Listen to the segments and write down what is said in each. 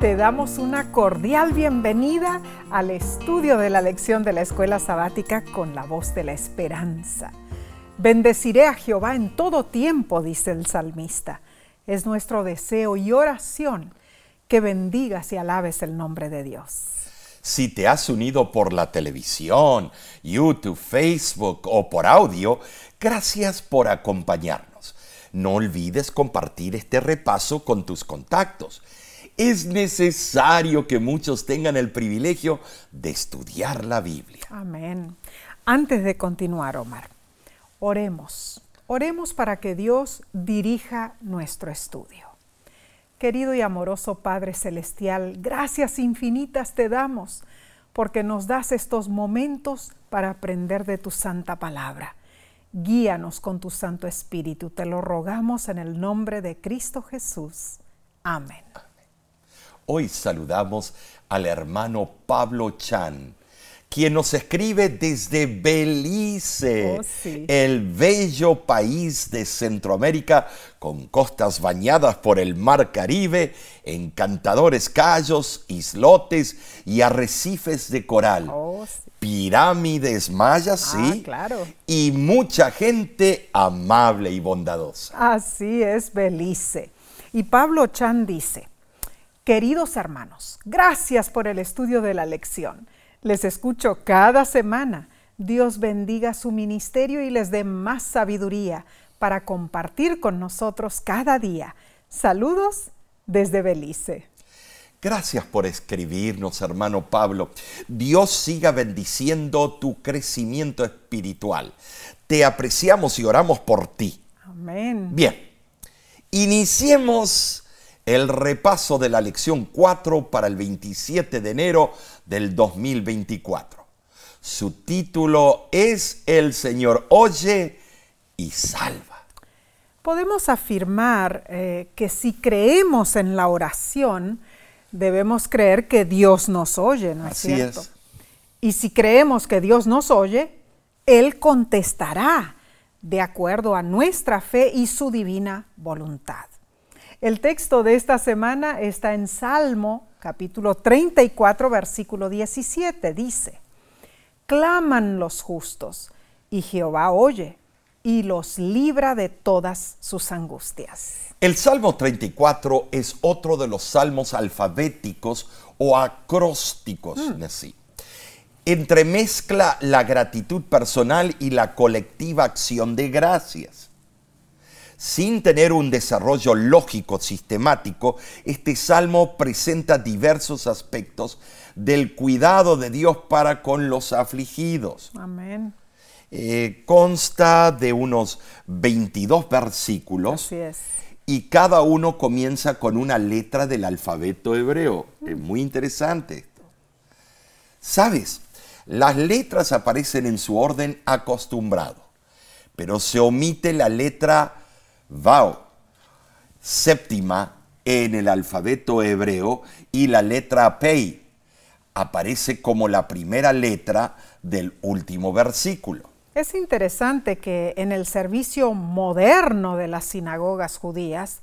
te damos una cordial bienvenida al estudio de la lección de la escuela sabática con la voz de la esperanza. Bendeciré a Jehová en todo tiempo, dice el salmista. Es nuestro deseo y oración que bendigas y alabes el nombre de Dios. Si te has unido por la televisión, YouTube, Facebook o por audio, gracias por acompañarnos. No olvides compartir este repaso con tus contactos es necesario que muchos tengan el privilegio de estudiar la Biblia. Amén. Antes de continuar, Omar, oremos. Oremos para que Dios dirija nuestro estudio. Querido y amoroso Padre Celestial, gracias infinitas te damos porque nos das estos momentos para aprender de tu santa palabra. Guíanos con tu Santo Espíritu, te lo rogamos en el nombre de Cristo Jesús. Amén. Hoy saludamos al hermano Pablo Chan, quien nos escribe desde Belice, oh, el bello país de Centroamérica, con costas bañadas por el mar Caribe, encantadores callos, islotes y arrecifes de coral. Oh, Pirámides mayas, ah, sí. Claro. Y mucha gente amable y bondadosa. Así es, Belice. Y Pablo Chan dice, Queridos hermanos, gracias por el estudio de la lección. Les escucho cada semana. Dios bendiga su ministerio y les dé más sabiduría para compartir con nosotros cada día. Saludos desde Belice. Gracias por escribirnos, hermano Pablo. Dios siga bendiciendo tu crecimiento espiritual. Te apreciamos y oramos por ti. Amén. Bien, iniciemos el repaso de la lección 4 para el 27 de enero del 2024. Su título es El Señor oye y salva. Podemos afirmar eh, que si creemos en la oración, debemos creer que Dios nos oye, ¿no es Así cierto? Es. Y si creemos que Dios nos oye, Él contestará de acuerdo a nuestra fe y su divina voluntad. El texto de esta semana está en Salmo capítulo 34 versículo 17. Dice, claman los justos y Jehová oye y los libra de todas sus angustias. El Salmo 34 es otro de los salmos alfabéticos o acrósticos, mm. Entremezcla la gratitud personal y la colectiva acción de gracias. Sin tener un desarrollo lógico sistemático, este salmo presenta diversos aspectos del cuidado de Dios para con los afligidos. Amén. Eh, consta de unos 22 versículos. Así es. Y cada uno comienza con una letra del alfabeto hebreo. Es muy interesante esto. ¿Sabes? Las letras aparecen en su orden acostumbrado, pero se omite la letra Vau, séptima en el alfabeto hebreo y la letra Pei aparece como la primera letra del último versículo. Es interesante que en el servicio moderno de las sinagogas judías,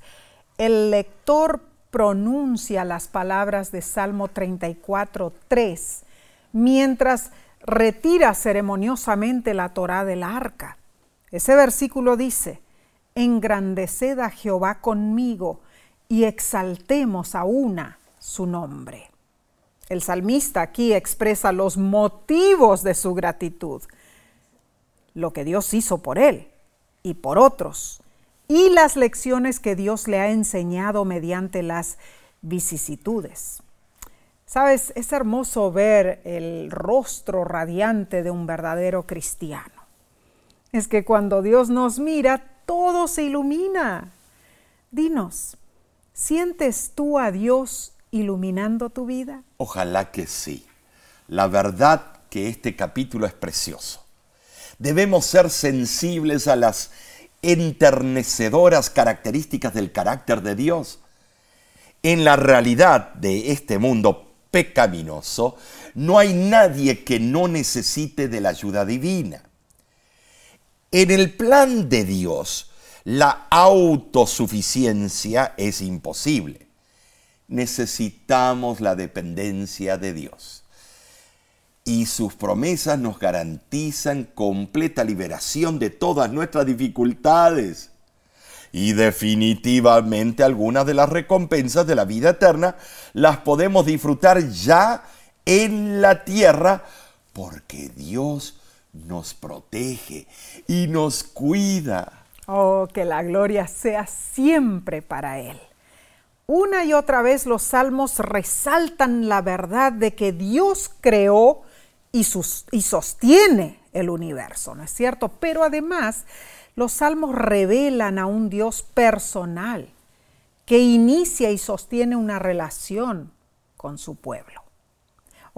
el lector pronuncia las palabras de Salmo 34, 3, mientras retira ceremoniosamente la Torá del arca. Ese versículo dice, engrandeced a Jehová conmigo y exaltemos a una su nombre. El salmista aquí expresa los motivos de su gratitud, lo que Dios hizo por él y por otros, y las lecciones que Dios le ha enseñado mediante las vicisitudes. Sabes, es hermoso ver el rostro radiante de un verdadero cristiano. Es que cuando Dios nos mira, todo se ilumina. Dinos, ¿sientes tú a Dios iluminando tu vida? Ojalá que sí. La verdad que este capítulo es precioso. Debemos ser sensibles a las enternecedoras características del carácter de Dios. En la realidad de este mundo pecaminoso, no hay nadie que no necesite de la ayuda divina. En el plan de Dios, la autosuficiencia es imposible. necesitamos la dependencia de Dios. Y sus promesas nos garantizan completa liberación de todas nuestras dificultades. Y definitivamente algunas de las recompensas de la vida eterna las podemos disfrutar ya en la tierra porque Dios nos protege y nos cuida. Oh, que la gloria sea siempre para Él. Una y otra vez los salmos resaltan la verdad de que Dios creó y, y, sostiene el universo, ¿no es cierto? Pero además los salmos revelan a un Dios personal que inicia y sostiene una relación con su pueblo.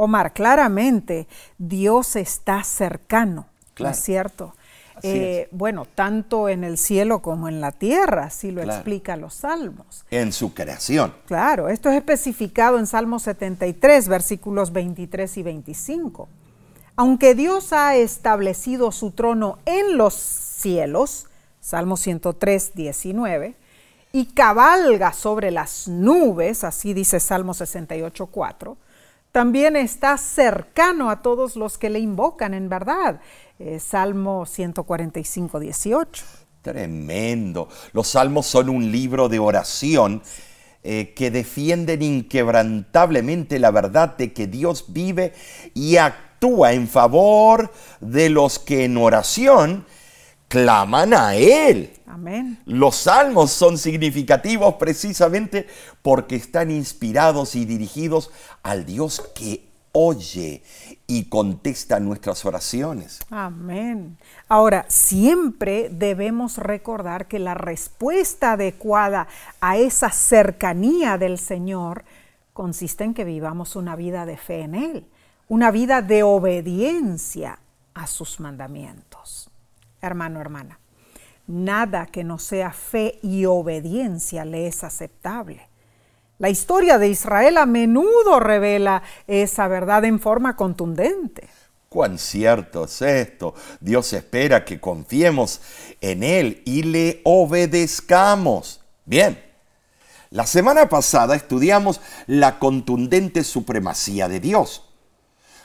Omar, claramente Dios está cercano, ¿no es cierto? Eh, bueno, tanto en el cielo como en la tierra, así lo explica los salmos. En su creación. Claro, esto es especificado en Salmo 73, versículos 23 y 25. Aunque Dios ha establecido su trono en los cielos, Salmo 103, 19, y cabalga sobre las nubes, así dice Salmo 68, 4, también está cercano a todos los que le invocan en verdad. Eh, Salmo 145, 18. Tremendo. Los salmos son un libro de oración eh, que defienden inquebrantablemente la verdad de que Dios vive y actúa en favor de los que en oración claman a Él. Amén. Los salmos son significativos precisamente porque están inspirados y dirigidos al Dios que oye y contesta nuestras oraciones. Amén. Ahora, siempre debemos recordar que la respuesta adecuada a esa cercanía del Señor consiste en que vivamos una vida de fe en Él, una vida de obediencia a sus mandamientos. Hermano, hermana, nada que no sea fe y obediencia le es aceptable. La historia de Israel a menudo revela esa verdad en forma contundente. Cuán cierto es esto. Dios espera que confiemos en Él y le obedezcamos. Bien, la semana pasada estudiamos la contundente supremacía de Dios.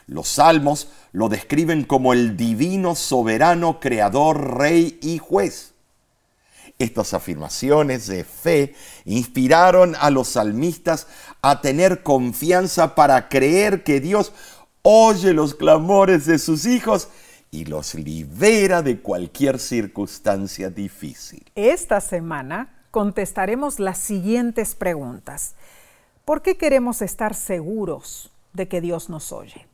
Los salmos lo describen como el divino, soberano, creador, rey y juez. Estas afirmaciones de fe inspiraron a los salmistas a tener confianza para creer que Dios oye los clamores de sus hijos y los libera de cualquier circunstancia difícil. Esta semana contestaremos las siguientes preguntas. ¿Por qué queremos estar seguros de que Dios nos oye?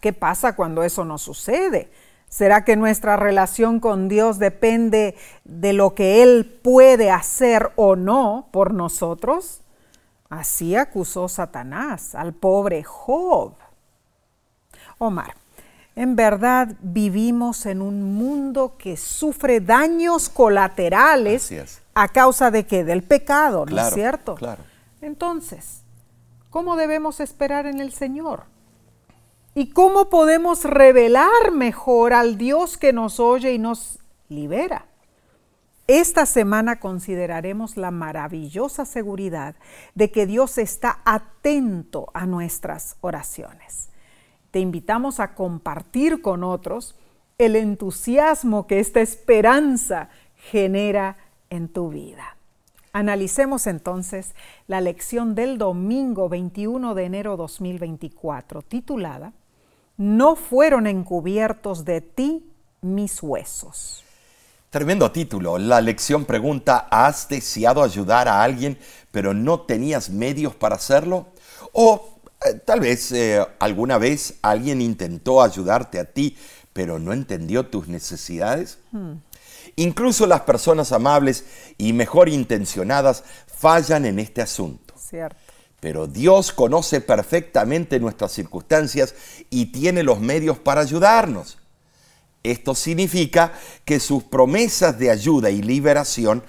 ¿Qué pasa cuando eso no sucede? ¿Será que nuestra relación con Dios depende de lo que Él puede hacer o no por nosotros? Así acusó Satanás al pobre Job. Omar, en verdad vivimos en un mundo que sufre daños colaterales a causa de qué? Del pecado, ¿no es cierto? Claro. Entonces, ¿cómo debemos esperar en el Señor? ¿Y cómo podemos revelar mejor al Dios que nos oye y nos libera? Esta semana consideraremos la maravillosa seguridad de que Dios está atento a nuestras oraciones. Te invitamos a compartir con otros el entusiasmo que esta esperanza genera en tu vida. Analicemos entonces la lección del domingo 21 de enero 2024, titulada no fueron encubiertos de ti mis huesos. Tremendo título. La lección pregunta, ¿has deseado ayudar a alguien pero no tenías medios para hacerlo? O eh, tal vez eh, alguna vez alguien intentó ayudarte a ti pero no entendió tus necesidades. Hmm. Incluso las personas amables y mejor intencionadas fallan en este asunto. Cierto. Pero Dios conoce perfectamente nuestras circunstancias y tiene los medios para ayudarnos. Esto significa que sus promesas de ayuda y liberación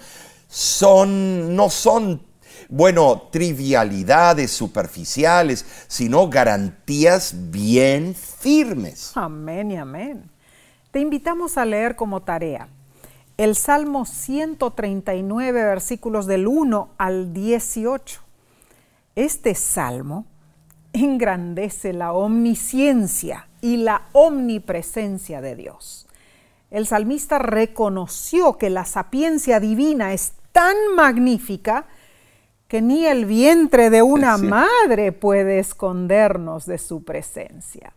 son, no son, bueno, trivialidades superficiales, sino garantías bien firmes. Amén y amén. Te invitamos a leer como tarea el Salmo 139, versículos del 1 al 18 Este salmo engrandece la omnisciencia y la omnipresencia de Dios. El salmista reconoció que la sapiencia divina es tan magnífica que ni el vientre de una madre puede escondernos de su presencia.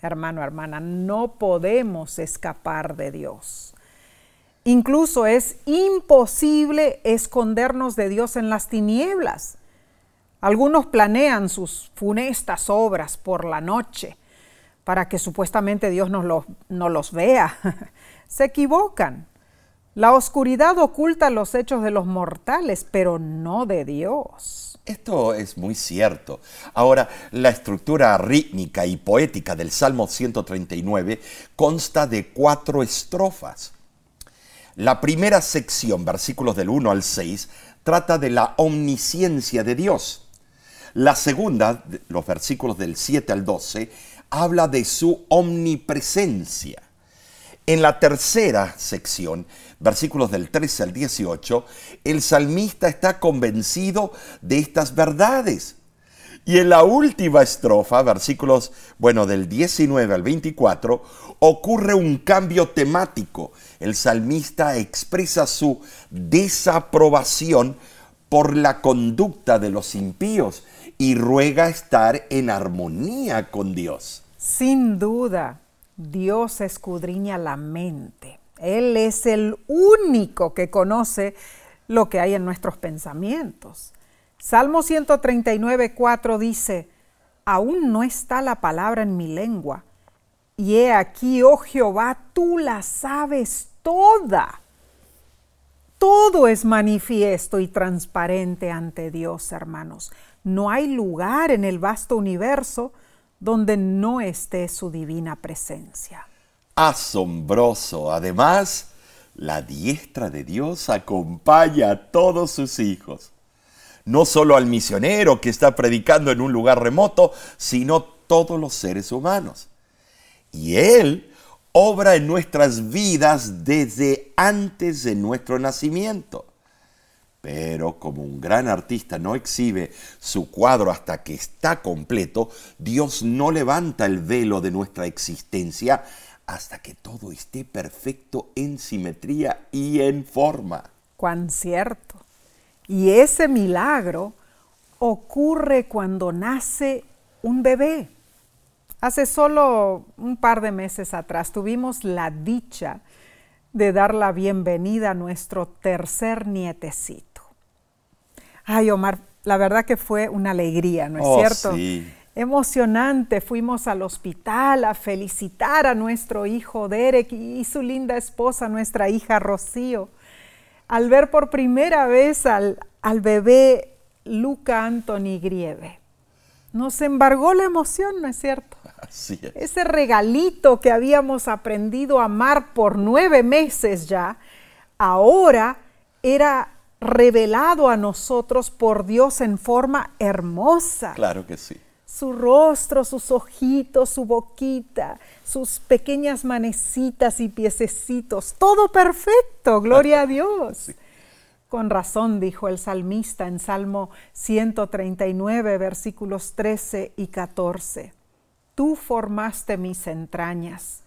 Hermano, hermana, no podemos escapar de Dios. Incluso es imposible escondernos de Dios en las tinieblas. Algunos planean sus funestas obras por la noche para que supuestamente Dios no los, los vea. Se equivocan. La oscuridad oculta los hechos de los mortales, pero no de Dios. Esto es muy cierto. Ahora, la estructura rítmica y poética del Salmo 139 consta de cuatro estrofas. La primera sección, versículos del 1 al 6, trata de la omnisciencia de Dios. La segunda, los versículos del 7 al 12, habla de su omnipresencia. En la tercera sección, versículos del 13 al 18, el salmista está convencido de estas verdades. Y en la última estrofa, versículos, bueno, del 19 al 24, ocurre un cambio temático. El salmista expresa su desaprobación por la conducta de los impíos y ruega estar en armonía con Dios. Sin duda, Dios escudriña la mente. Él es el único que conoce lo que hay en nuestros pensamientos. Salmo 139, 4 dice, aún no está la palabra en mi lengua, y he aquí, oh Jehová, tú la sabes toda. Todo es manifiesto y transparente ante Dios, hermanos. No hay lugar en el vasto universo donde no esté su divina presencia. Asombroso. Además, la diestra de Dios acompaña a todos sus hijos. No solo al misionero que está predicando en un lugar remoto, sino todos los seres humanos. Y Él obra en nuestras vidas desde antes de nuestro nacimiento. Pero como un gran artista no exhibe su cuadro hasta que está completo, Dios no levanta el velo de nuestra existencia hasta que todo esté perfecto en simetría y en forma. Cuán cierto. Y ese milagro ocurre cuando nace un bebé. Hace solo un par de meses atrás tuvimos la dicha de dar la bienvenida a nuestro tercer nietecito. Ay, Omar, la verdad que fue una alegría, ¿no es oh, cierto? Sí. Emocionante, fuimos al hospital a felicitar a nuestro hijo Derek y su linda esposa, nuestra hija Rocío, al ver por primera vez al, al bebé Luca Anthony Grieve. Nos embargó la emoción, ¿no es cierto? Así es. Ese regalito que habíamos aprendido a amar por nueve meses ya, ahora era revelado a nosotros por Dios en forma hermosa. Claro que sí. Su rostro, sus ojitos, su boquita, sus pequeñas manecitas y piececitos, todo perfecto, gloria a Dios. Con razón dijo el salmista en Salmo 139, versículos 13 y 14. Tú formaste mis entrañas,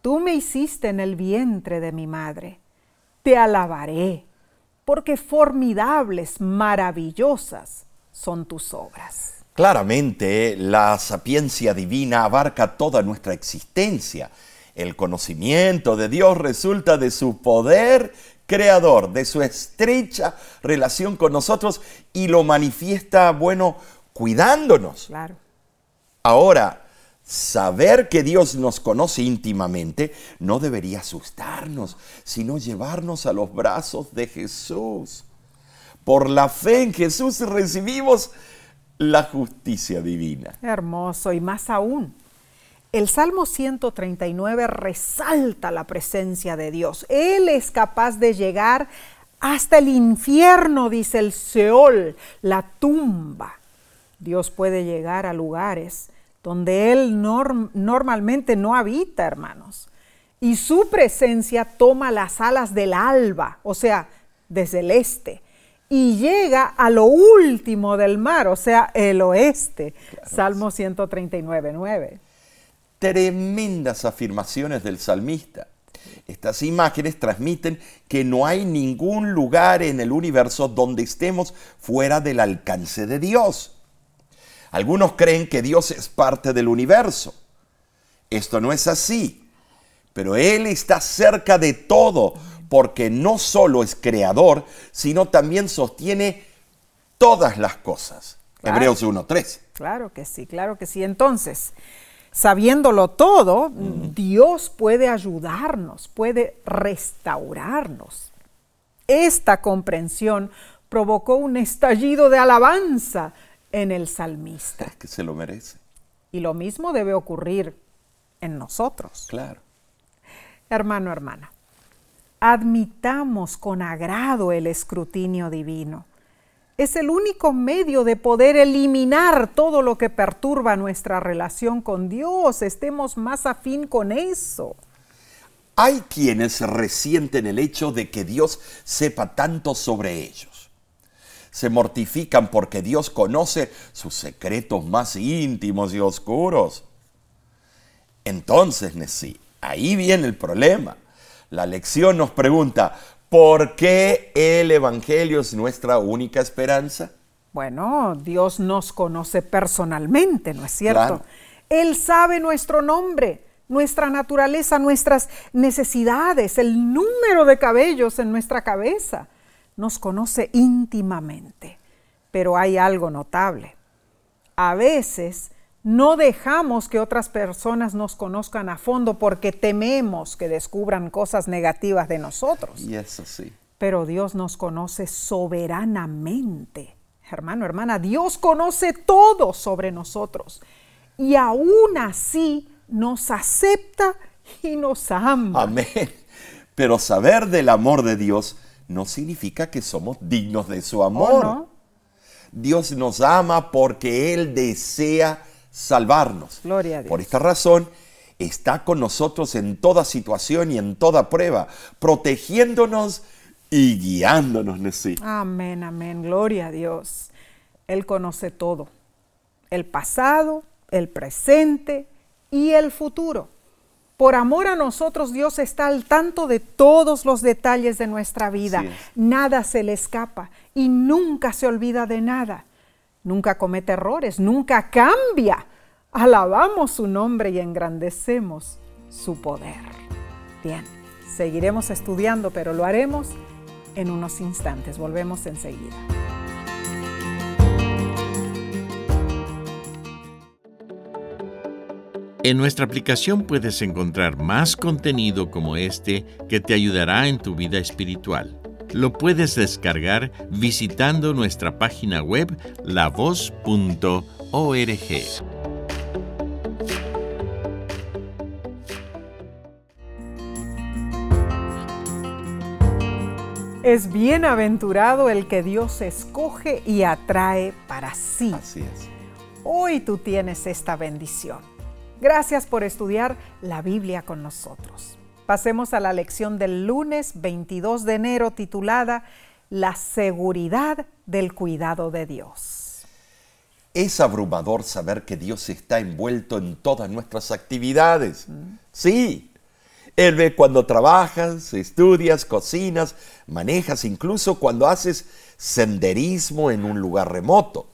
tú me hiciste en el vientre de mi madre. Te alabaré porque formidables, maravillosas son tus obras. Claramente, la sapiencia divina abarca toda nuestra existencia. El conocimiento de Dios resulta de su poder creador, de su estrecha relación con nosotros y lo manifiesta, bueno, cuidándonos. Claro. Ahora, Saber que Dios nos conoce íntimamente no debería asustarnos, sino llevarnos a los brazos de Jesús. Por la fe en Jesús recibimos la justicia divina. Hermoso y más aún. El Salmo 139 resalta la presencia de Dios. Él es capaz de llegar hasta el infierno, dice el Seol, la tumba. Dios puede llegar a lugares donde Él normalmente no habita, hermanos. Y su presencia toma las alas del alba, o sea, desde el este, y llega a lo último del mar, o sea, el oeste. Salmo 139, 9. Tremendas afirmaciones del salmista. Estas imágenes transmiten que no hay ningún lugar en el universo donde estemos fuera del alcance de Dios. Algunos creen que Dios es parte del universo. Esto no es así, pero Él está cerca de todo porque no solo es creador, sino también sostiene todas las cosas. Hebreos 1.3. Claro que sí, claro que sí. Entonces, sabiéndolo todo, Dios puede ayudarnos, puede restaurarnos. Esta comprensión provocó un estallido de alabanza en el salmista. que se lo merece. Y lo mismo debe ocurrir en nosotros. Claro. Hermano, hermana, admitamos con agrado el escrutinio divino. Es el único medio de poder eliminar todo lo que perturba nuestra relación con Dios. Estemos más afín con eso. Hay quienes resienten el hecho de que Dios sepa tanto sobre ellos. Se mortifican porque Dios conoce sus secretos más íntimos y oscuros. Entonces, Nessie, ahí viene el problema. La lección nos pregunta, ¿por qué el Evangelio es nuestra única esperanza? Bueno, Dios nos conoce personalmente, ¿no es cierto? Él sabe nuestro nombre, nuestra naturaleza, nuestras necesidades, el número de cabellos en nuestra cabeza. Nos conoce íntimamente. Pero hay algo notable. A veces no dejamos que otras personas nos conozcan a fondo porque tememos que descubran cosas negativas de nosotros. Y eso sí. Pero Dios nos conoce soberanamente. Hermano, hermana, Dios conoce todo sobre nosotros. Y aún así nos acepta y nos ama. Amén. Pero saber del amor de Dios no significa que somos dignos de su amor. Dios nos ama porque Él desea salvarnos. Gloria a Dios. Por esta razón, está con nosotros en toda situación y en toda prueba, protegiéndonos y guiándonos, Nesí. Amén, amén. Gloria a Dios. Él conoce todo. El pasado, el presente y el futuro. Por amor a nosotros, Dios está al tanto de todos los detalles de nuestra vida. Nada se le escapa y nunca se olvida de nada nunca comete errores, nunca cambia. Alabamos su nombre y engrandecemos su poder. Bien, seguiremos estudiando, pero lo haremos en unos instantes. Volvemos enseguida. En nuestra aplicación puedes encontrar más contenido como este que te ayudará en tu vida espiritual. Lo puedes descargar visitando nuestra página web lavoz.org. Es bienaventurado el que Dios escoge y atrae para sí. Así es. Hoy tú tienes esta bendición. Gracias por estudiar la Biblia con nosotros. Pasemos a la lección del lunes 22 de enero titulada La seguridad del cuidado de Dios. Es abrumador saber que Dios está envuelto en todas nuestras actividades. Sí, Él ve cuando trabajas, estudias, cocinas, manejas, incluso cuando haces senderismo en un lugar remoto.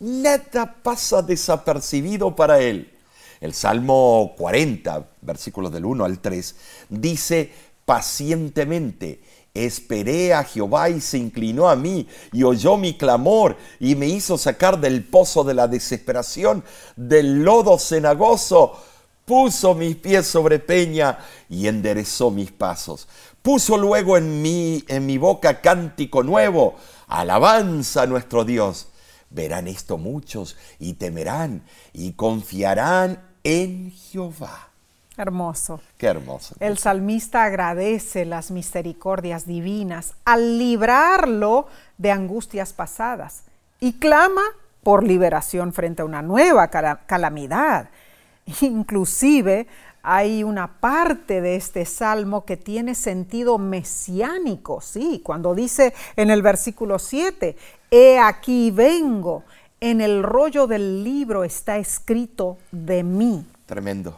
Nada pasa desapercibido para Él. El Salmo 40, versículos del 1 al 3, dice, pacientemente, esperé a Jehová y se inclinó a mí y oyó mi clamor y me hizo sacar del pozo de la desesperación, del lodo cenagoso. Puso mis pies sobre peña y enderezó mis pasos. Puso luego en en mi boca cántico nuevo, alabanza a nuestro Dios. Verán esto muchos y temerán y confiarán en Jehová. Hermoso. Qué hermoso. El salmista agradece las misericordias divinas al librarlo de angustias pasadas y clama por liberación frente a una nueva calamidad. Inclusive hay una parte de este salmo que tiene sentido mesiánico, sí, cuando dice en el versículo 7, he aquí vengo, en el rollo del libro está escrito de mí. Tremendo.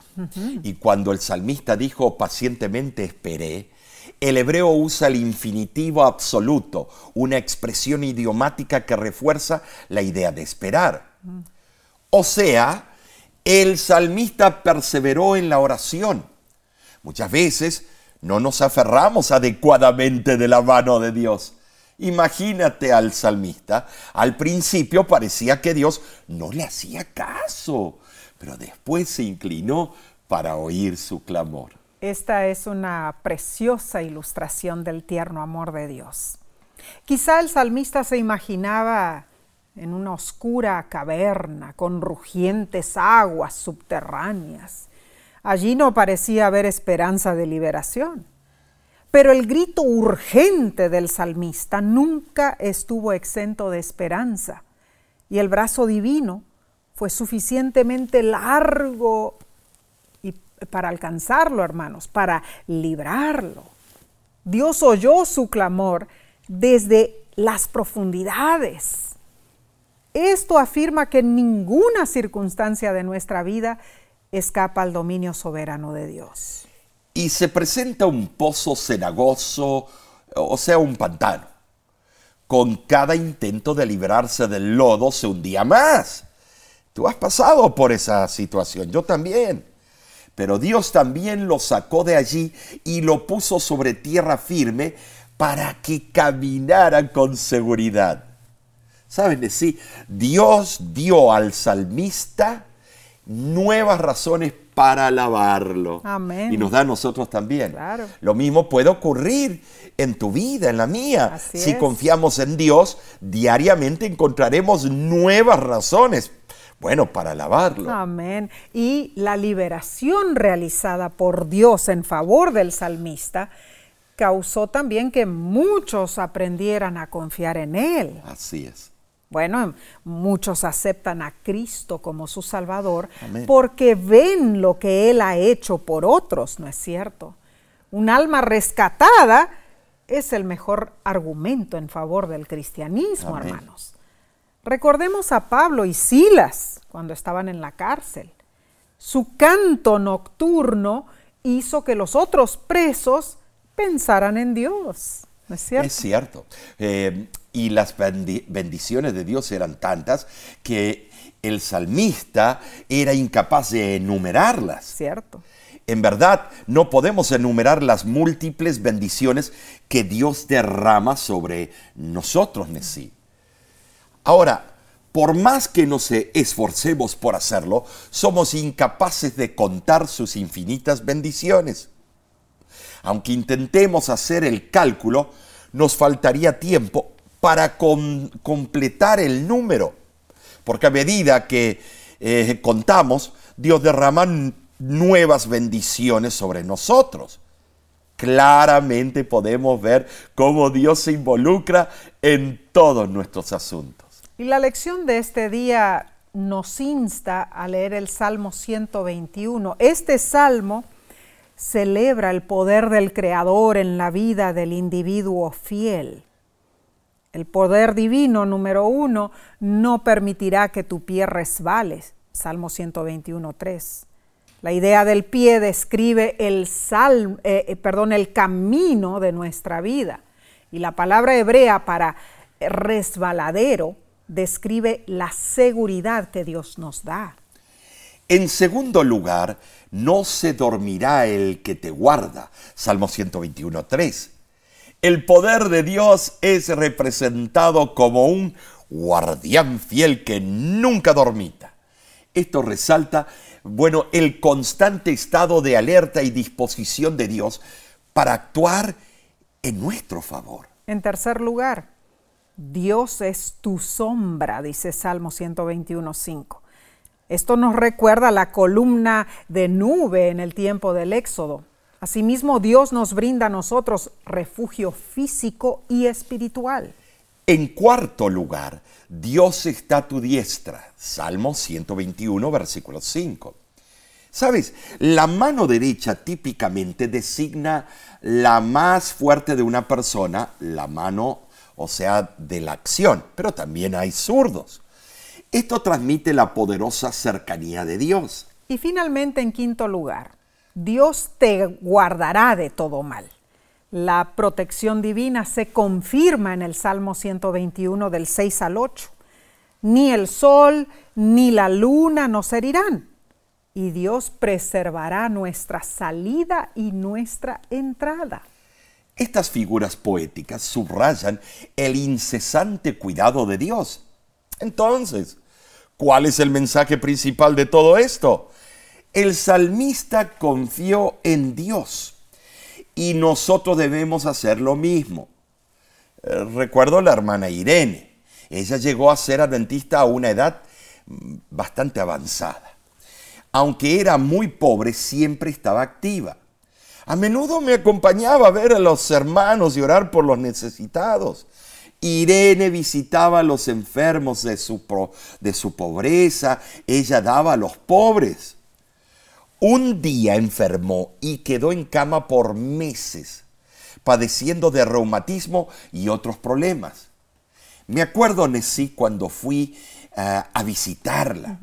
Y cuando el salmista dijo pacientemente esperé, el hebreo usa el infinitivo absoluto, una expresión idiomática que refuerza la idea de esperar. O sea, el salmista perseveró en la oración. Muchas veces no nos aferramos adecuadamente de la mano de Dios. Imagínate al salmista. Al principio parecía que Dios no le hacía caso, pero después se inclinó para oír su clamor. Esta es una preciosa ilustración del tierno amor de Dios. Quizá el salmista se imaginaba en una oscura caverna con rugientes aguas subterráneas. Allí no parecía haber esperanza de liberación. Pero el grito urgente del salmista nunca estuvo exento de esperanza y el brazo divino fue suficientemente largo y para alcanzarlo, hermanos, para librarlo. Dios oyó su clamor desde las profundidades esto afirma que ninguna circunstancia de nuestra vida escapa al dominio soberano de Dios. Y se presenta un pozo cenagoso, o sea, un pantano. Con cada intento de librarse del lodo se hundía más. Tú has pasado por esa situación, yo también. Pero Dios también lo sacó de allí y lo puso sobre tierra firme para que caminara con seguridad. ¿Saben decir? Dios dio al salmista nuevas razones para alabarlo. Amén. Y nos da a nosotros también. Claro. Lo mismo puede ocurrir en tu vida, en la mía. Así si es. confiamos en Dios, diariamente encontraremos nuevas razones, bueno, para alabarlo. Amén. Y la liberación realizada por Dios en favor del salmista causó también que muchos aprendieran a confiar en Él. Así es. Bueno, muchos aceptan a Cristo como su Salvador Amén. porque ven lo que Él ha hecho por otros, ¿no es cierto? Un alma rescatada es el mejor argumento en favor del cristianismo, Amén. hermanos. Recordemos a Pablo y Silas cuando estaban en la cárcel. Su canto nocturno hizo que los otros presos pensaran en Dios, ¿no es cierto? Es cierto. Eh, y las bendi- bendiciones de Dios eran tantas que el salmista era incapaz de enumerarlas. Cierto. En verdad, no podemos enumerar las múltiples bendiciones que Dios derrama sobre nosotros, Nesí. Ahora, por más que nos esforcemos por hacerlo, somos incapaces de contar sus infinitas bendiciones. Aunque intentemos hacer el cálculo, nos faltaría tiempo para completar el número. Porque a medida que eh, contamos, Dios derrama nuevas bendiciones sobre nosotros. Claramente podemos ver cómo Dios se involucra en todos nuestros asuntos. Y la lección de este día nos insta a leer el Salmo 121. Este salmo celebra el poder del Creador en la vida del individuo fiel. El poder divino número uno no permitirá que tu pie resbales. Salmo 121, 3. La idea del pie describe el, sal, eh, eh, perdón, el camino de nuestra vida. Y la palabra hebrea para resbaladero describe la seguridad que Dios nos da. En segundo lugar, no se dormirá el que te guarda. Salmo 121, 3. El poder de Dios es representado como un guardián fiel que nunca dormita. Esto resalta, bueno, el constante estado de alerta y disposición de Dios para actuar en nuestro favor. En tercer lugar, Dios es tu sombra, dice Salmo 121, 5. Esto nos recuerda la columna de nube en el tiempo del Éxodo. Asimismo, Dios nos brinda a nosotros refugio físico y espiritual. En cuarto lugar, Dios está a tu diestra. Salmo 121, versículo 5. Sabes, la mano derecha típicamente designa la más fuerte de una persona, la mano, o sea, de la acción, pero también hay zurdos. Esto transmite la poderosa cercanía de Dios. Y finalmente, en quinto lugar, Dios te guardará de todo mal. La protección divina se confirma en el Salmo 121 del 6 al 8. Ni el sol ni la luna nos herirán y Dios preservará nuestra salida y nuestra entrada. Estas figuras poéticas subrayan el incesante cuidado de Dios. Entonces, ¿cuál es el mensaje principal de todo esto? El salmista confió en Dios y nosotros debemos hacer lo mismo. Recuerdo la hermana Irene. Ella llegó a ser adventista a una edad mm, bastante avanzada aunque era muy pobre, siempre estaba activa. A menudo me acompañaba a ver a los hermanos y orar por los necesitados. Irene visitaba a los enfermos de su, de su pobreza, ella daba a los pobres. Un día enfermó y quedó en cama por meses, padeciendo de reumatismo y otros problemas. Me acuerdo, Nesí, cuando fui eh, a visitarla.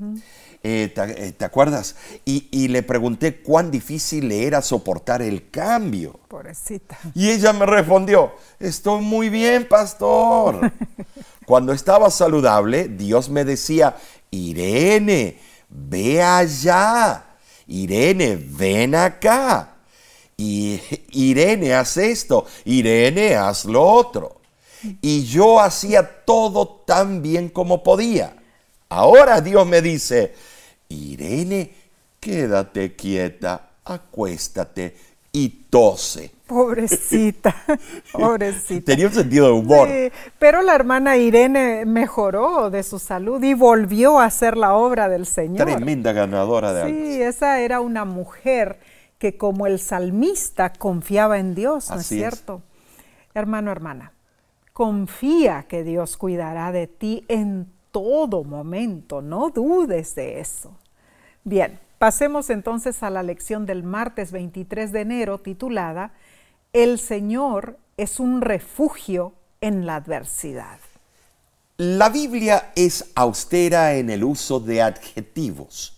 Eh, te, acuerdas? Y, le pregunté cuán difícil le era soportar el cambio. Pobrecita. Y ella me respondió, estoy muy bien, pastor. Cuando estaba saludable, Dios me decía, Irene, ve allá. Irene, ven acá. Y Irene, haz esto. Irene, haz lo otro. Y yo hacía todo tan bien como podía. Ahora Dios me dice, Irene, quédate quieta, acuéstate y tose. Pobrecita, pobrecita. Tenía un sentido de humor. pero la hermana Irene mejoró de su salud y volvió a hacer la obra del Señor. Tremenda ganadora de Sí, esa era una mujer que como el salmista confiaba en Dios, ¿no es cierto? Hermano, hermana, confía que Dios cuidará de ti en todo momento, no dudes de eso. Bien, pasemos entonces a la lección del martes 23 de enero titulada El Señor es un refugio en la adversidad. La Biblia es austera en el uso de adjetivos.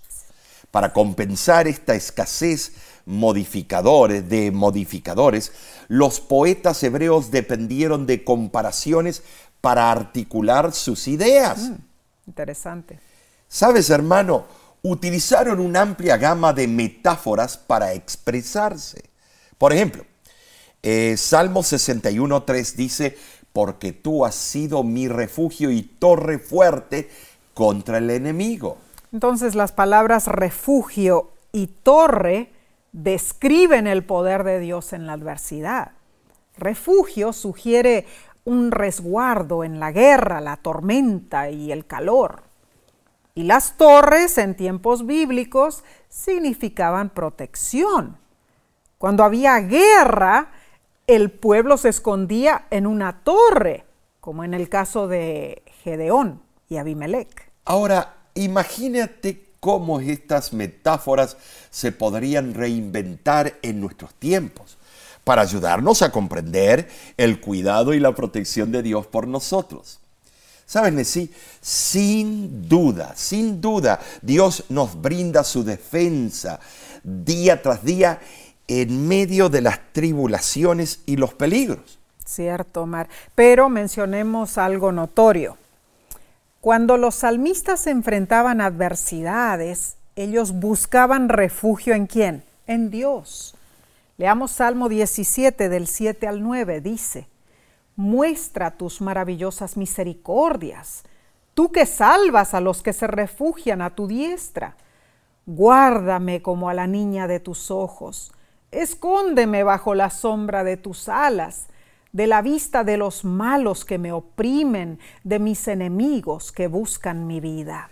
Para compensar esta escasez modificadores, de modificadores, los poetas hebreos dependieron de comparaciones para articular sus ideas. Mm. Interesante. Sabes, hermano, utilizaron una amplia gama de metáforas para expresarse. Por ejemplo, eh, Salmo 61.3 dice, porque tú has sido mi refugio y torre fuerte contra el enemigo. Entonces las palabras refugio y torre describen el poder de Dios en la adversidad. Refugio sugiere un resguardo en la guerra, la tormenta y el calor. Y las torres en tiempos bíblicos significaban protección. Cuando había guerra, el pueblo se escondía en una torre, como en el caso de Gedeón y Abimelech. Ahora, imagínate cómo estas metáforas se podrían reinventar en nuestros tiempos para ayudarnos a comprender el cuidado y la protección de Dios por nosotros. ¿Sabes, Nesí? Sin duda, sin duda, Dios nos brinda su defensa día tras día en medio de las tribulaciones y los peligros. Cierto, Omar. Pero mencionemos algo notorio. Cuando los salmistas enfrentaban adversidades, ellos buscaban refugio en quién? En Dios. Leamos Salmo 17 del 7 al 9. Dice, muestra tus maravillosas misericordias, tú que salvas a los que se refugian a tu diestra. Guárdame como a la niña de tus ojos, escóndeme bajo la sombra de tus alas, de la vista de los malos que me oprimen, de mis enemigos que buscan mi vida.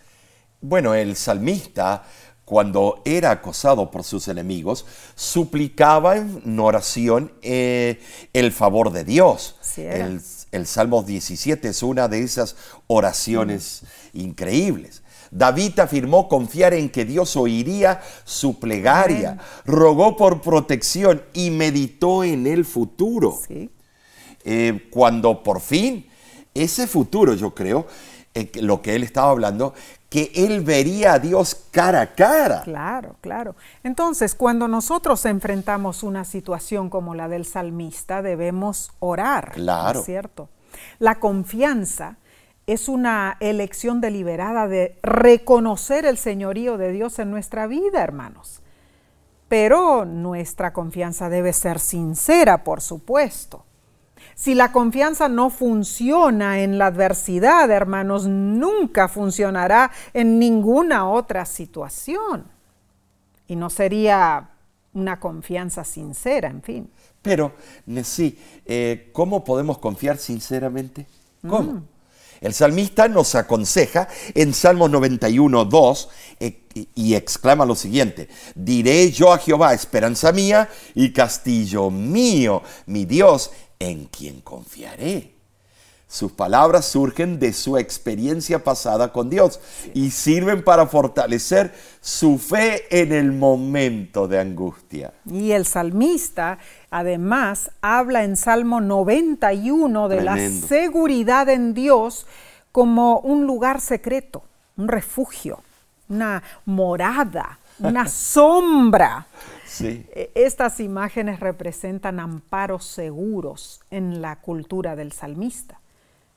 Bueno, el salmista cuando era acosado por sus enemigos, suplicaba en oración eh, el favor de Dios. el, el Salmo 17 es una de esas oraciones increíbles. David afirmó confiar en que Dios oiría su plegaria, rogó por protección y meditó en el futuro. Eh, cuando por fin, ese futuro yo creo, eh, lo que él estaba hablando, que él vería a Dios cara a cara. Claro, claro. Entonces, cuando nosotros enfrentamos una situación como la del salmista, debemos orar. Claro. cierto? La confianza es una elección deliberada de reconocer el señorío de Dios en nuestra vida, hermanos. Pero nuestra confianza debe ser sincera, por supuesto. Si la confianza no funciona en la adversidad, hermanos, nunca funcionará en ninguna otra situación. Y no sería una confianza sincera, en fin. Pero, sí, eh, ¿cómo podemos confiar sinceramente? ¿Cómo? Mm. El salmista nos aconseja en Salmos 91, 2 eh, y exclama lo siguiente, diré yo a Jehová, esperanza mía y castillo mío, mi Dios, en quien confiaré. Sus palabras surgen de su experiencia pasada con Dios y sirven para fortalecer su fe en el momento de angustia. Y el salmista además habla en Salmo 91 de la seguridad en Dios como un lugar secreto, un refugio, una morada, una sombra e, estas imágenes representan amparos seguros en la cultura del salmista.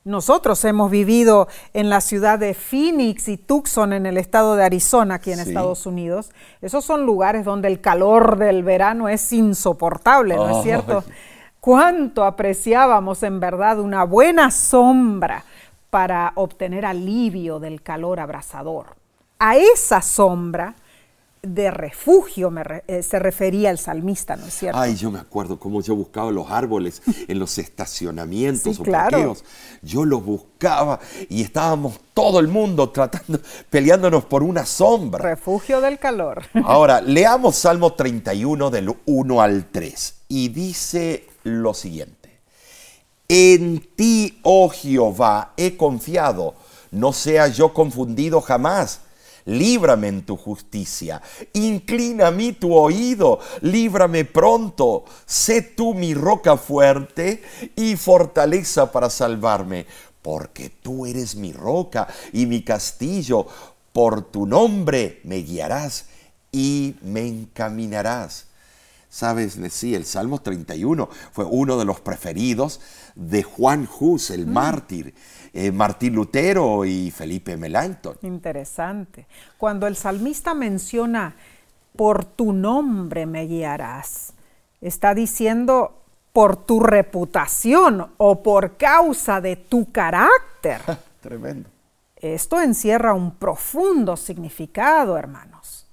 Nosotros hemos vivido en la ciudad de Phoenix y Tucson en el estado de Arizona, aquí en Estados Unidos. Esos son lugares donde el calor del verano es insoportable, ¿no es cierto? Cuánto apreciábamos en verdad una buena sombra para obtener alivio del calor abrasador. A esa sombra de refugio eh, se refería el salmista, ¿no es cierto? Ay, yo me acuerdo cómo yo buscaba los árboles en los estacionamientos o claro. Yo los buscaba y estábamos todo el mundo tratando, peleándonos por una sombra. Refugio del calor. Ahora, leamos Salmo 31 del 1 al 3 y dice lo siguiente. En ti, oh Jehová, he confiado, no sea yo confundido jamás líbrame en tu justicia, inclina a mí tu oído, líbrame pronto, sé tú mi roca fuerte y fortaleza para salvarme, porque tú eres mi roca y mi castillo, por tu nombre me guiarás y me encaminarás. Sabes, sí, el Salmo 31 fue uno de los preferidos de Juan Hus, el mm. mártir. Eh, Martín Lutero y Felipe Melanchthon. Interesante. Cuando el salmista menciona, por tu nombre me guiarás, está diciendo por tu reputación o por causa de tu carácter. Tremendo. Esto encierra un profundo significado, hermanos.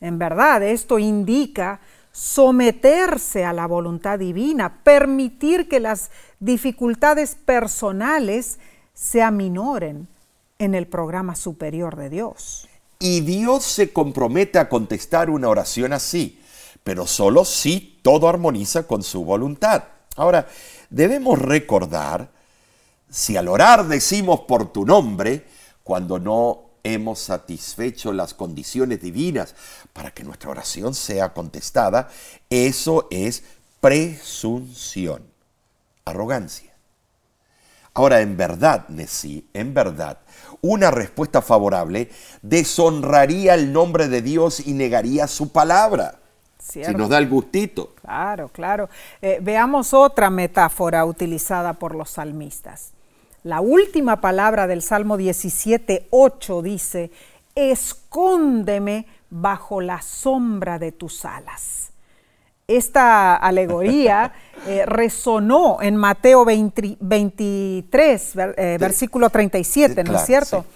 En verdad, esto indica someterse a la voluntad divina, permitir que las dificultades personales se aminoren en el programa superior de Dios. Y Dios se compromete a contestar una oración así, pero solo si todo armoniza con su voluntad. Ahora, debemos recordar, si al orar decimos por tu nombre, cuando no hemos satisfecho las condiciones divinas para que nuestra oración sea contestada, eso es presunción, arrogancia. Ahora, en verdad, Nesí, en verdad, una respuesta favorable deshonraría el nombre de Dios y negaría su palabra. Si nos da el gustito. Claro, claro. Eh, veamos otra metáfora utilizada por los salmistas. La última palabra del Salmo 17, 8 dice, escóndeme bajo la sombra de tus alas esta alegoría eh, resonó en Mateo 23, eh, versículo 37, ¿no es cierto?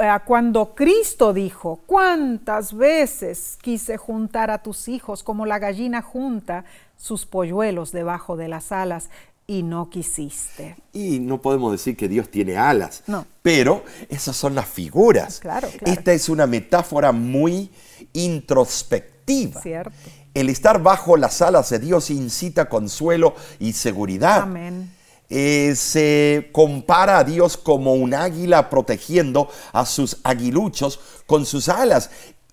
Eh, cuando Cristo dijo, ¿cuántas veces quise juntar a tus hijos como la gallina junta sus polluelos debajo de las alas? y no quisiste. Y no podemos decir que Dios tiene alas, no. pero esas son las figuras. Claro, Esta es una metáfora muy introspectiva. Cierto. El estar bajo las alas de Dios incita consuelo y seguridad. Amén. eh, se compara a Dios como un águila protegiendo a sus aguiluchos con sus alas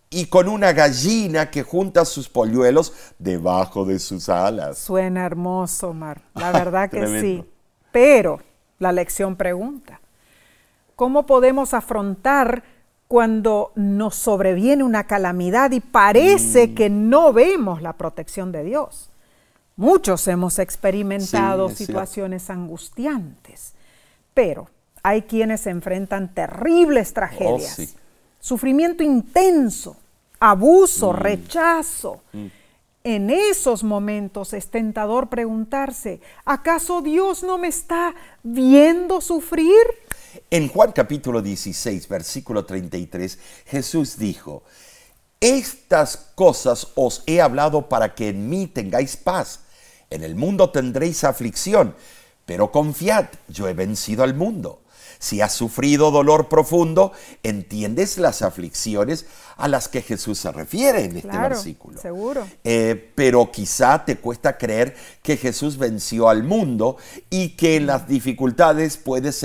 y con una gallina que junta sus polluelos debajo de sus alas. Suena hermoso, Mar. La verdad que sí. Pero la lección pregunta, ¿cómo podemos afrontar cuando nos sobreviene una calamidad y parece mm. que no vemos la protección de Dios? Muchos hemos experimentado situaciones angustiantes, pero hay quienes enfrentan terribles tragedias, oh, sufrimiento intenso, abuso, mm. rechazo. Mm. En esos momentos es tentador preguntarse, ¿acaso Dios no me está viendo sufrir? En Juan capítulo 16, versículo 33, Jesús dijo, estas cosas os he hablado para que en mí tengáis paz. En el mundo tendréis aflicción, pero confiad, yo he vencido al mundo. Si has sufrido dolor profundo, entiendes las aflicciones a las que Jesús se refiere en este versículo. Seguro. Eh, pero quizá te cuesta creer que Jesús venció al mundo y que en las dificultades puedes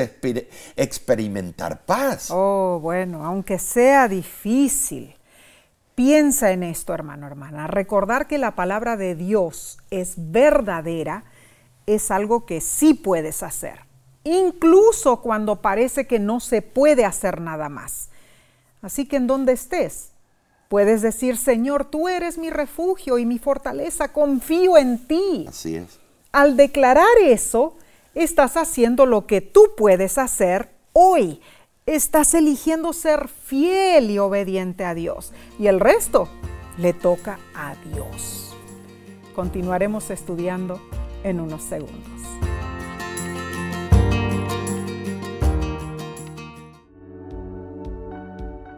experimentar paz. Oh, bueno, aunque sea difícil. Piensa en esto, hermano, hermana. Recordar que la palabra de Dios es verdadera es algo que sí puedes hacer, incluso cuando parece que no se puede hacer nada más. Así que en donde estés, puedes decir, Señor, tú eres mi refugio y mi fortaleza, confío en ti. Así es. Al declarar eso, estás haciendo lo que tú puedes hacer hoy estás eligiendo ser fiel y obediente a Dios. Y el resto le toca a Dios. Continuaremos estudiando en unos segundos.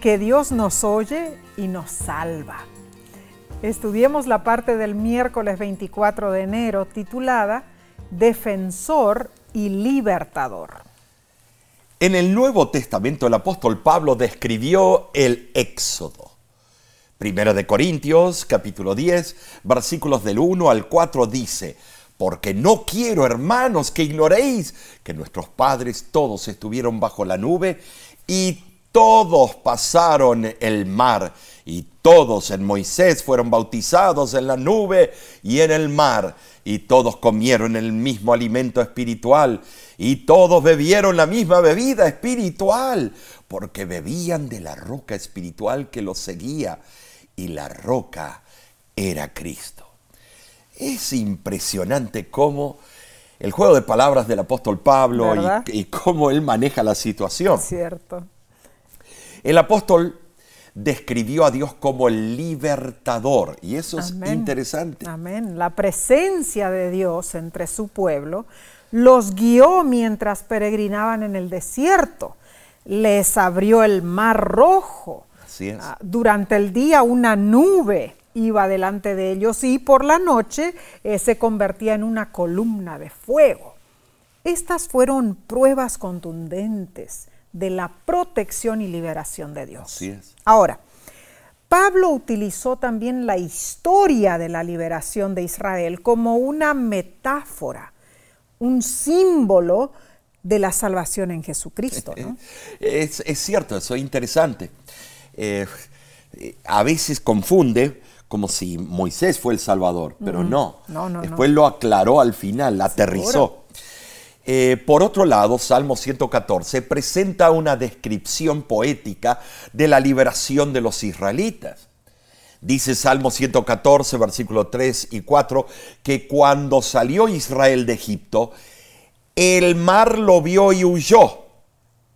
que Dios nos oye y nos salva. Estudiemos la parte del miércoles 24 de enero titulada Defensor y Libertador. En el Nuevo Testamento el apóstol Pablo describió el éxodo. Primero de Corintios, capítulo 10, versículos del 1 al 4 dice, porque no quiero, hermanos, que ignoréis que nuestros padres todos estuvieron bajo la nube y todos pasaron el mar y todos en Moisés fueron bautizados en la nube y en el mar y todos comieron el mismo alimento espiritual y todos bebieron la misma bebida espiritual, porque bebían de la roca espiritual que los seguía, y la roca era Cristo. Es impresionante cómo el juego de palabras del apóstol Pablo y, y, cómo él maneja la situación. Cierto. El apóstol describió a Dios como el libertador y eso es interesante. Amén. La presencia de Dios entre su pueblo los guió mientras peregrinaban en el desierto, les abrió el mar rojo. Así es. Ah, durante el día una nube iba delante de ellos y por la noche eh, se convertía en una columna de fuego. Estas fueron pruebas contundentes de la protección y liberación de Dios. Así es. Ahora, Pablo utilizó también la historia de la liberación de Israel como una metáfora un símbolo de la salvación en Jesucristo. Es, cierto, eso es interesante. Eh, a veces confunde como si Moisés fue el Salvador, pero no. Después lo aclaró al final, aterrizó. Eh, por otro lado, Salmo 114 presenta una descripción poética de la liberación de los israelitas. Dice Salmo 114, versículo 3 y 4, que cuando salió Israel de Egipto, el mar lo vio y huyó.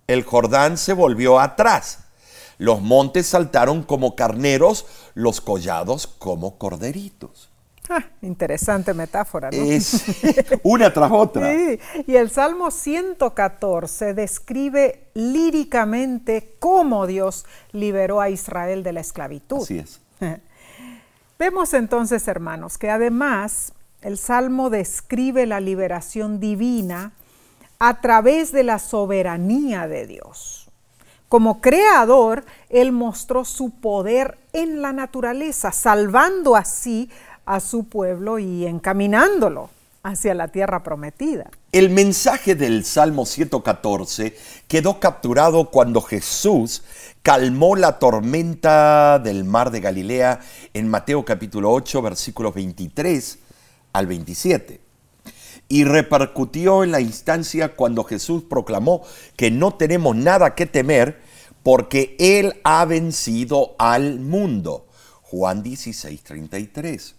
El Jordán se volvió atrás. Los montes saltaron como carneros, los collados como corderitos. Ah, interesante metáfora, ¿no? Es una tras otra. Sí, y el Salmo 114 describe líricamente cómo Dios liberó a Israel de la esclavitud. Así es. Vemos entonces, hermanos, que además el Salmo describe la liberación divina a través de la soberanía de Dios. Como creador, Él mostró su poder en la naturaleza, salvando así a su pueblo y encaminándolo hacia la tierra prometida. El mensaje del Salmo 114 quedó capturado cuando Jesús calmó la tormenta del mar de Galilea en Mateo capítulo 8 versículos 23 al 27. Y repercutió en la instancia cuando Jesús proclamó que no tenemos nada que temer porque Él ha vencido al mundo. Juan 16, 33.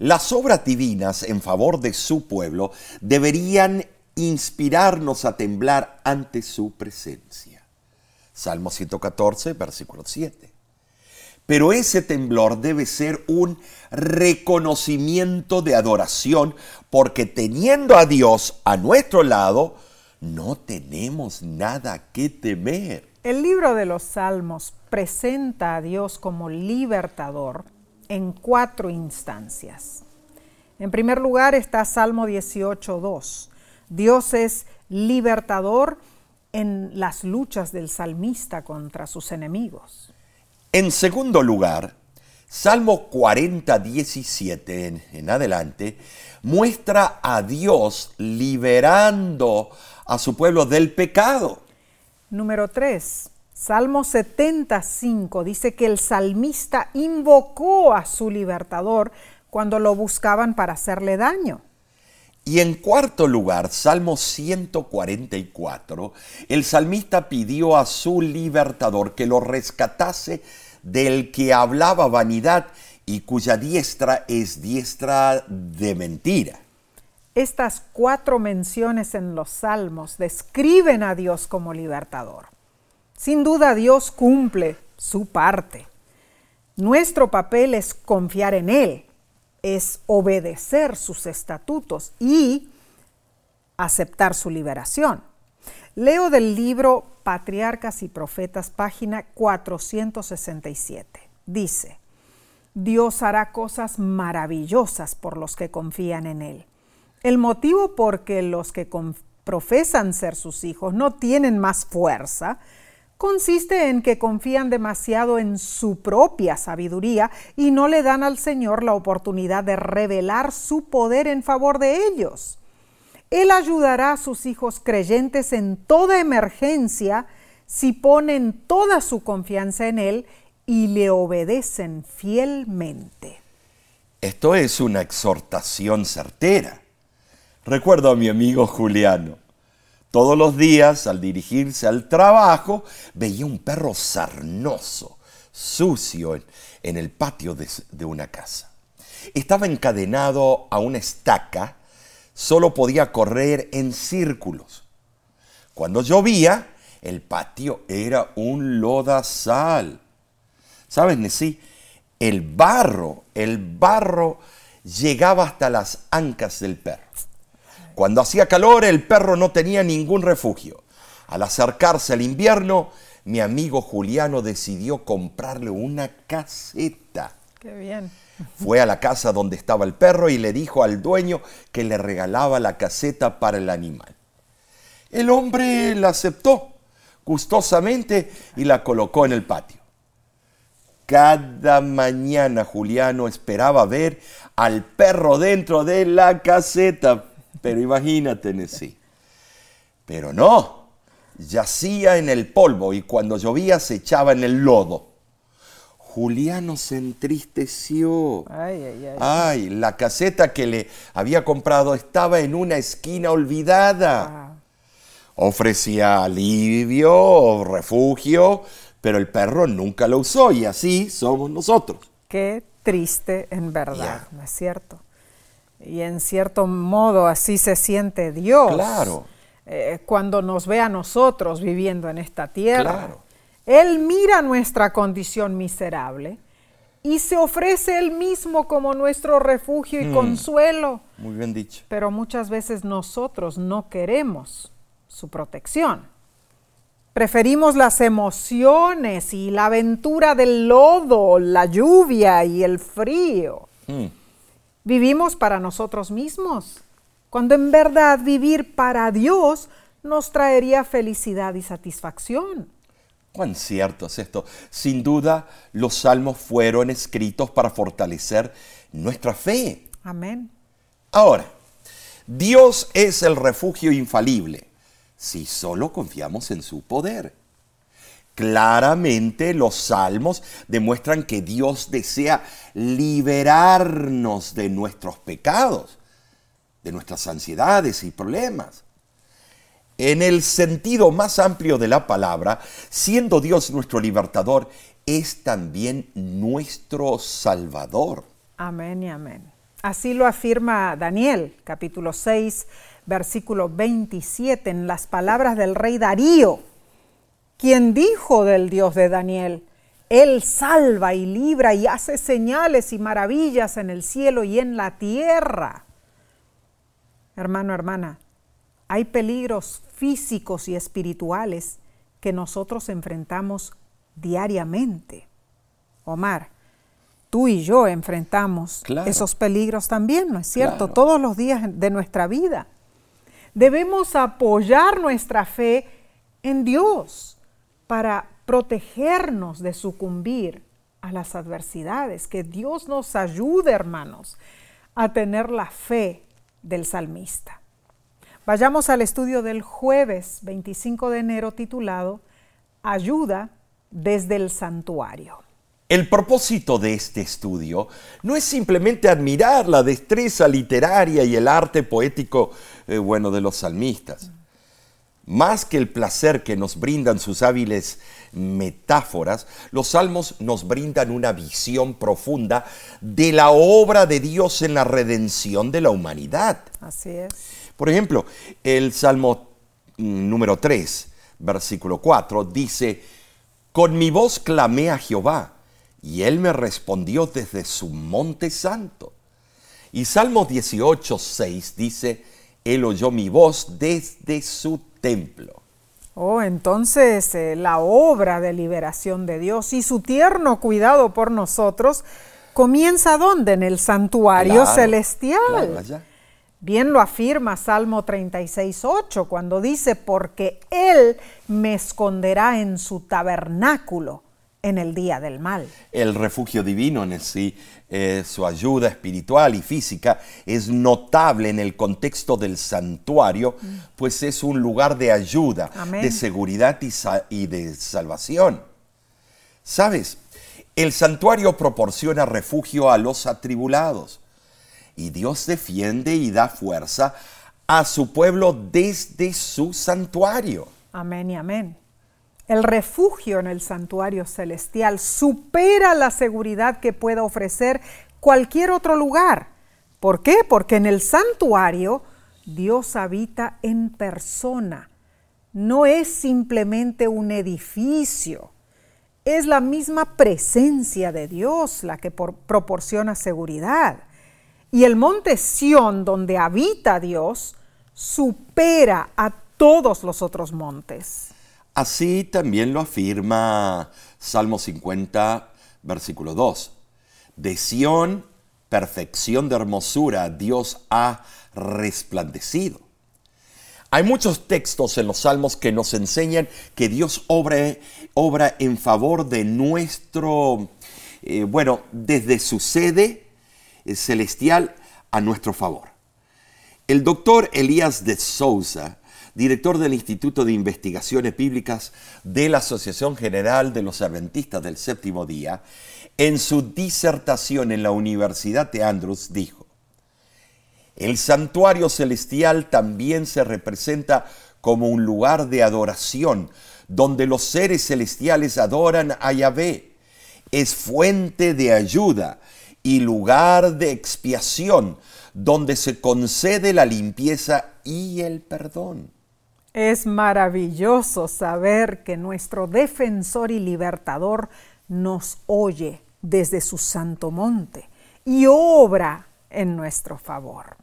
Las obras divinas en favor de su pueblo deberían inspirarnos a temblar ante su presencia. Salmo 114, versículo 7. Pero ese temblor debe ser un reconocimiento de adoración porque teniendo a Dios a nuestro lado, no tenemos nada que temer. El libro de los Salmos presenta a Dios como libertador en cuatro instancias. En primer lugar está Salmo 18.2. Dios es libertador en las luchas del salmista contra sus enemigos. En segundo lugar, Salmo 40, 17 en, en, adelante muestra a Dios liberando a su pueblo del pecado. Número 3. Salmo 75 dice que el salmista invocó a su libertador cuando lo buscaban para hacerle daño. Y en cuarto lugar, Salmo 144, el salmista pidió a su libertador que lo rescatase del que hablaba vanidad y cuya diestra es diestra de mentira. Estas cuatro menciones en los salmos describen a Dios como libertador. Sin duda Dios cumple su parte. Nuestro papel es confiar en Él, es obedecer sus estatutos y aceptar su liberación. Leo del libro Patriarcas y Profetas, página 467. Dice, Dios hará cosas maravillosas por los que confían en Él. El motivo por que los que profesan ser sus hijos no tienen más fuerza consiste en que confían demasiado en su propia sabiduría y no le dan al Señor la oportunidad de revelar su poder en favor de ellos. Él ayudará a sus hijos creyentes en toda emergencia si ponen toda su confianza en Él y le obedecen fielmente. Esto es una exhortación certera. Recuerdo a mi amigo Juliano. Todos los días, al dirigirse al trabajo, veía un perro sarnoso, sucio, en, el patio de, de una casa. Estaba encadenado a una estaca, solo podía correr en círculos. Cuando llovía, el patio era un lodazal. ¿Sabes, Nesí? El barro, el barro llegaba hasta las ancas del perro. Cuando hacía calor, el perro no tenía ningún refugio. Al acercarse el invierno, mi amigo Juliano decidió comprarle una caseta. Qué bien. Fue a la casa donde estaba el perro y le dijo al dueño que le regalaba la caseta para el animal. El hombre la aceptó gustosamente y la colocó en el patio. Cada mañana Juliano esperaba ver al perro dentro de la caseta, pero imagínate, Nesí. Pero no, yacía en el polvo y cuando llovía se echaba en el lodo. Juliano se entristeció. Ay, ay, ay. Ay, la caseta que le había comprado estaba en una esquina olvidada. Ah, Ofrecía alivio, refugio, pero el perro nunca lo usó y así somos nosotros. qué triste en verdad. ¿no es cierto? Y en cierto modo así se siente Dios. Claro. eh, cuando nos ve a nosotros viviendo en esta tierra. Claro. Él mira nuestra condición miserable y se ofrece Él mismo como nuestro refugio y Mm. consuelo. Muy bien dicho. Pero muchas veces nosotros no queremos su protección. Preferimos las emociones y la aventura del lodo, la lluvia y el frío. Mm. Vivimos para nosotros mismos, cuando en verdad vivir para Dios nos traería felicidad y satisfacción. Cuán cierto es esto. Sin duda, los salmos fueron escritos para fortalecer nuestra fe. Amén. Ahora, Dios es el refugio infalible si solo confiamos en su poder. Claramente los salmos demuestran que Dios desea liberarnos de nuestros pecados, de nuestras ansiedades y problemas. En el sentido más amplio de la palabra, siendo Dios nuestro libertador, es también nuestro salvador. Amén y amén. Así lo afirma Daniel, capítulo 6, versículo 27, en las palabras del rey Darío, quien dijo del Dios de Daniel, Él salva y libra y hace señales y maravillas en el cielo y en la tierra. Hermano, hermana, hay peligros físicos y espirituales que nosotros enfrentamos diariamente. Omar, tú y yo enfrentamos Claro. esos peligros también, ¿no es cierto? Claro. Todos los días de nuestra vida. Debemos apoyar nuestra fe en Dios para protegernos de sucumbir a las adversidades. Que Dios nos ayude, hermanos, a tener la fe del salmista. Vayamos al estudio del jueves 25 de enero titulado Ayuda desde el santuario. El propósito de este estudio no es simplemente admirar la destreza literaria y el arte poético, eh, bueno, de los salmistas. Más que el placer que nos brindan sus hábiles metáforas, los salmos nos brindan una visión profunda de la obra de Dios en la redención de la humanidad. Así es. Por ejemplo, el Salmo mm, número 3, versículo 4, dice, Con mi voz clamé a Jehová, y él me respondió desde su monte santo. Y Salmo 18, 6 dice, Él oyó mi voz desde su templo. Oh, entonces eh, la obra de liberación de Dios y su tierno cuidado por nosotros comienza ¿dónde? En el santuario Claro, celestial. claro, allá. Bien lo afirma Salmo 36, 8, cuando dice, porque Él me esconderá en su tabernáculo en el día del mal. El refugio divino en sí, eh, su ayuda espiritual y física es notable en el contexto del santuario, pues es un lugar de ayuda, Amén. de seguridad y, y de salvación. ¿Sabes? El santuario proporciona refugio a los atribulados y Dios defiende y da fuerza a su pueblo desde su santuario. Amén y amén. El refugio en el santuario celestial supera la seguridad que pueda ofrecer cualquier otro lugar. ¿Por qué? Porque en el santuario Dios habita en persona. No es simplemente un edificio. Es la misma presencia de Dios la que por- proporciona seguridad. Y el monte Sión, donde habita Dios, supera a todos los otros montes. Así también lo afirma Salmo 50, versículo 2. De Sión, perfección de hermosura, Dios ha resplandecido. Hay muchos textos en los salmos que nos enseñan que Dios obra, obra en favor de nuestro, eh, bueno, desde su sede eh, celestial a nuestro favor. El doctor Elías de Souza, director del Instituto de Investigaciones Bíblicas de la Asociación General de los Adventistas del Séptimo Día, en su disertación en la Universidad de Andrews dijo, el santuario celestial también se representa como un lugar de adoración, donde los seres celestiales adoran a Yahvé. Es fuente de ayuda y lugar de expiación, donde se concede la limpieza y el perdón. Es maravilloso saber que nuestro defensor y libertador nos oye desde su santo monte y obra en nuestro favor.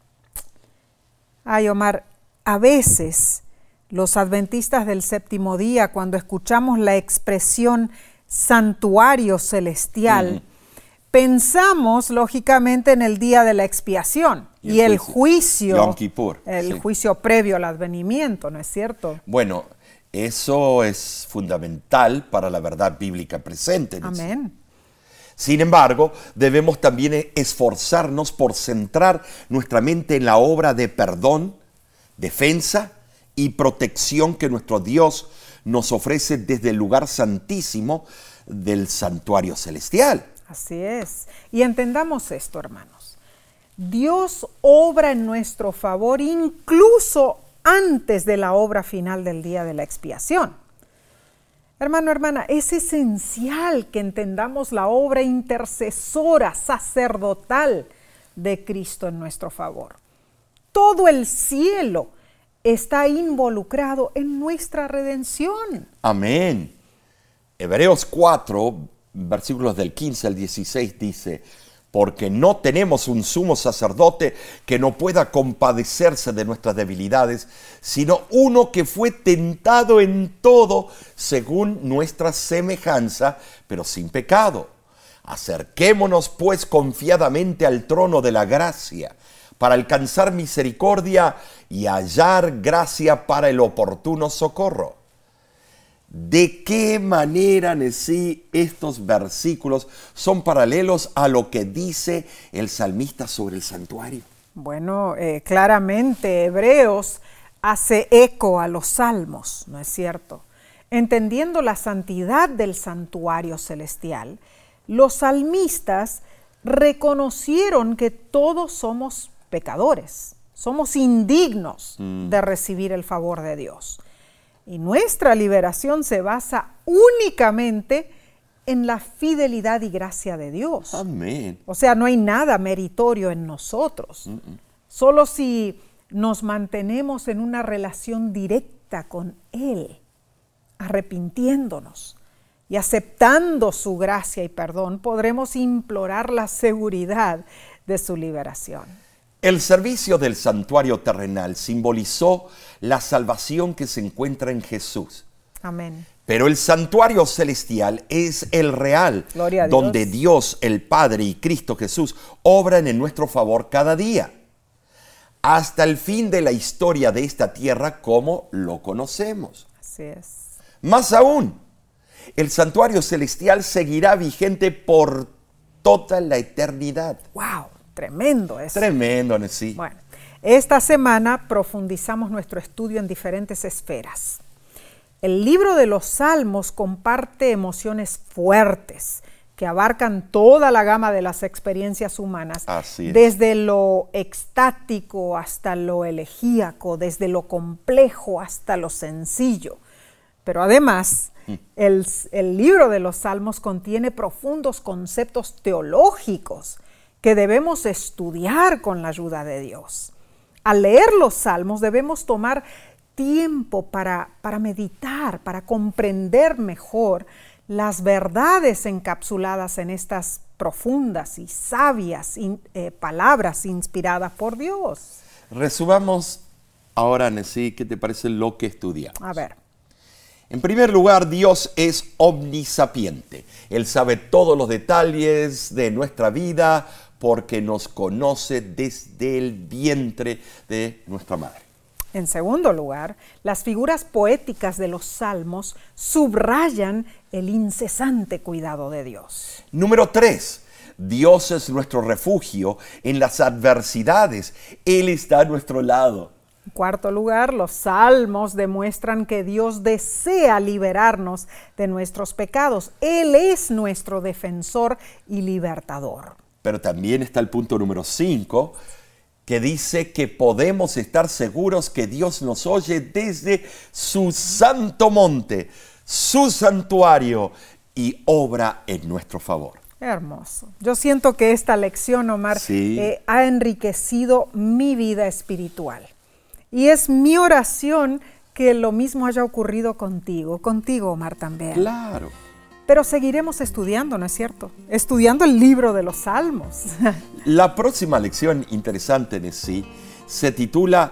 Ay, Omar, a veces los adventistas del séptimo día, cuando escuchamos la expresión santuario celestial, pensamos lógicamente en el día de la expiación y, el, juicio, el juicio previo al advenimiento, ¿no es cierto? Bueno, eso es fundamental para la verdad bíblica presente. Amén. Sin embargo, debemos también esforzarnos por centrar nuestra mente en la obra de perdón, defensa y protección que nuestro Dios nos ofrece desde el lugar santísimo del santuario celestial. Así es. Y entendamos esto, hermanos. Dios obra en nuestro favor incluso antes de la obra final del día de la expiación. Hermano, hermana, es esencial que entendamos la obra intercesora, sacerdotal de Cristo en nuestro favor. Todo el cielo está involucrado en nuestra redención. Amén. Hebreos 4, versículos del 15 al 16 dice, porque no tenemos un sumo sacerdote que no pueda compadecerse de nuestras debilidades, sino uno que fue tentado en todo según nuestra semejanza, pero sin pecado. Acerquémonos pues confiadamente al trono de la gracia para alcanzar misericordia y hallar gracia para el oportuno socorro. ¿De qué manera, Nesí, estos versículos son paralelos a lo que dice el salmista sobre el santuario? Bueno, eh, claramente Hebreos hace eco a los salmos, ¿no es cierto? Entendiendo la santidad del santuario celestial, los salmistas reconocieron que todos somos pecadores, somos indignos mm. de recibir el favor de Dios. Y nuestra liberación se basa únicamente en la fidelidad y gracia de Dios. Amén. O sea, no hay nada meritorio en nosotros. Solo si nos mantenemos en una relación directa con Él, arrepintiéndonos y aceptando su gracia y perdón, podremos implorar la seguridad de su liberación. El servicio del santuario terrenal simbolizó la salvación que se encuentra en Jesús. Amén. Pero el santuario celestial es el real, donde Dios, el Padre y Cristo Jesús obran en nuestro favor cada día, hasta el fin de la historia de esta tierra como lo conocemos. Así es. Más aún, el santuario celestial seguirá vigente por toda la eternidad. ¡Wow! Tremendo eso. Tremendo, sí. Bueno, esta semana profundizamos nuestro estudio en diferentes esferas. El libro de los Salmos comparte emociones fuertes que abarcan toda la gama de las experiencias humanas, desde lo extático hasta lo elegíaco, desde lo complejo hasta lo sencillo. Pero además, mm. el, el libro de los Salmos contiene profundos conceptos teológicos que debemos estudiar con la ayuda de Dios. Al leer los salmos debemos tomar tiempo para, para meditar, para comprender mejor las verdades encapsuladas en estas profundas y sabias eh, palabras inspiradas por Dios. Resumamos ahora, Nessie, ¿qué te parece lo que estudiamos? A ver. En primer lugar, Dios es omnisapiente. Él sabe todos los detalles de nuestra vida, porque nos conoce desde el vientre de nuestra madre. En segundo lugar, las figuras poéticas de los salmos subrayan el incesante cuidado de Dios. Número tres, Dios es nuestro refugio en las adversidades. Él está a nuestro lado. En cuarto lugar, los salmos demuestran que Dios desea liberarnos de nuestros pecados. Él es nuestro defensor y libertador. Pero también está el punto número 5, que dice que podemos estar seguros que Dios nos oye desde su santo monte, su santuario, y obra en nuestro favor. Hermoso. Yo siento que esta lección, Omar, eh, ha enriquecido mi vida espiritual. Y es mi oración que lo mismo haya ocurrido contigo, contigo, Omar, también. Claro. Pero seguiremos estudiando, ¿no es cierto? Estudiando el libro de los Salmos. La próxima lección interesante en sí se titula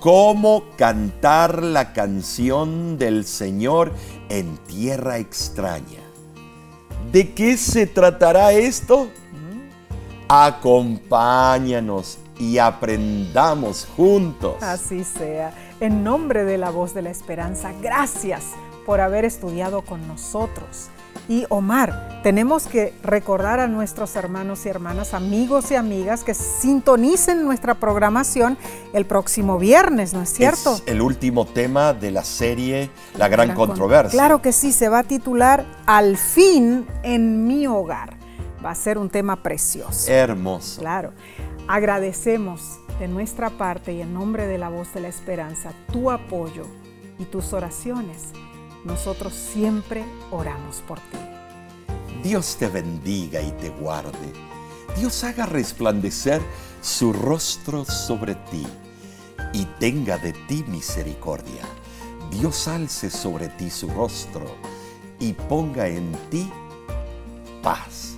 Cómo cantar la canción del Señor en tierra extraña. ¿De qué se tratará esto? Acompáñanos y aprendamos juntos. Así sea. En nombre de la voz de la esperanza, gracias por haber estudiado con nosotros. Y Omar, tenemos que recordar a nuestros hermanos y hermanas, amigos y amigas que sintonicen nuestra programación el próximo viernes, ¿no es cierto? Es el último tema de la serie La Gran, Controversia. Claro que sí, se va a titular Al fin en mi hogar. Va a ser un tema precioso. Hermoso. Claro. Agradecemos de nuestra parte y en nombre de la voz de la esperanza tu apoyo y tus oraciones nosotros siempre oramos por ti. Dios te bendiga y te guarde. Dios haga resplandecer su rostro sobre ti y tenga de ti misericordia. Dios alce sobre ti su rostro y ponga en ti paz.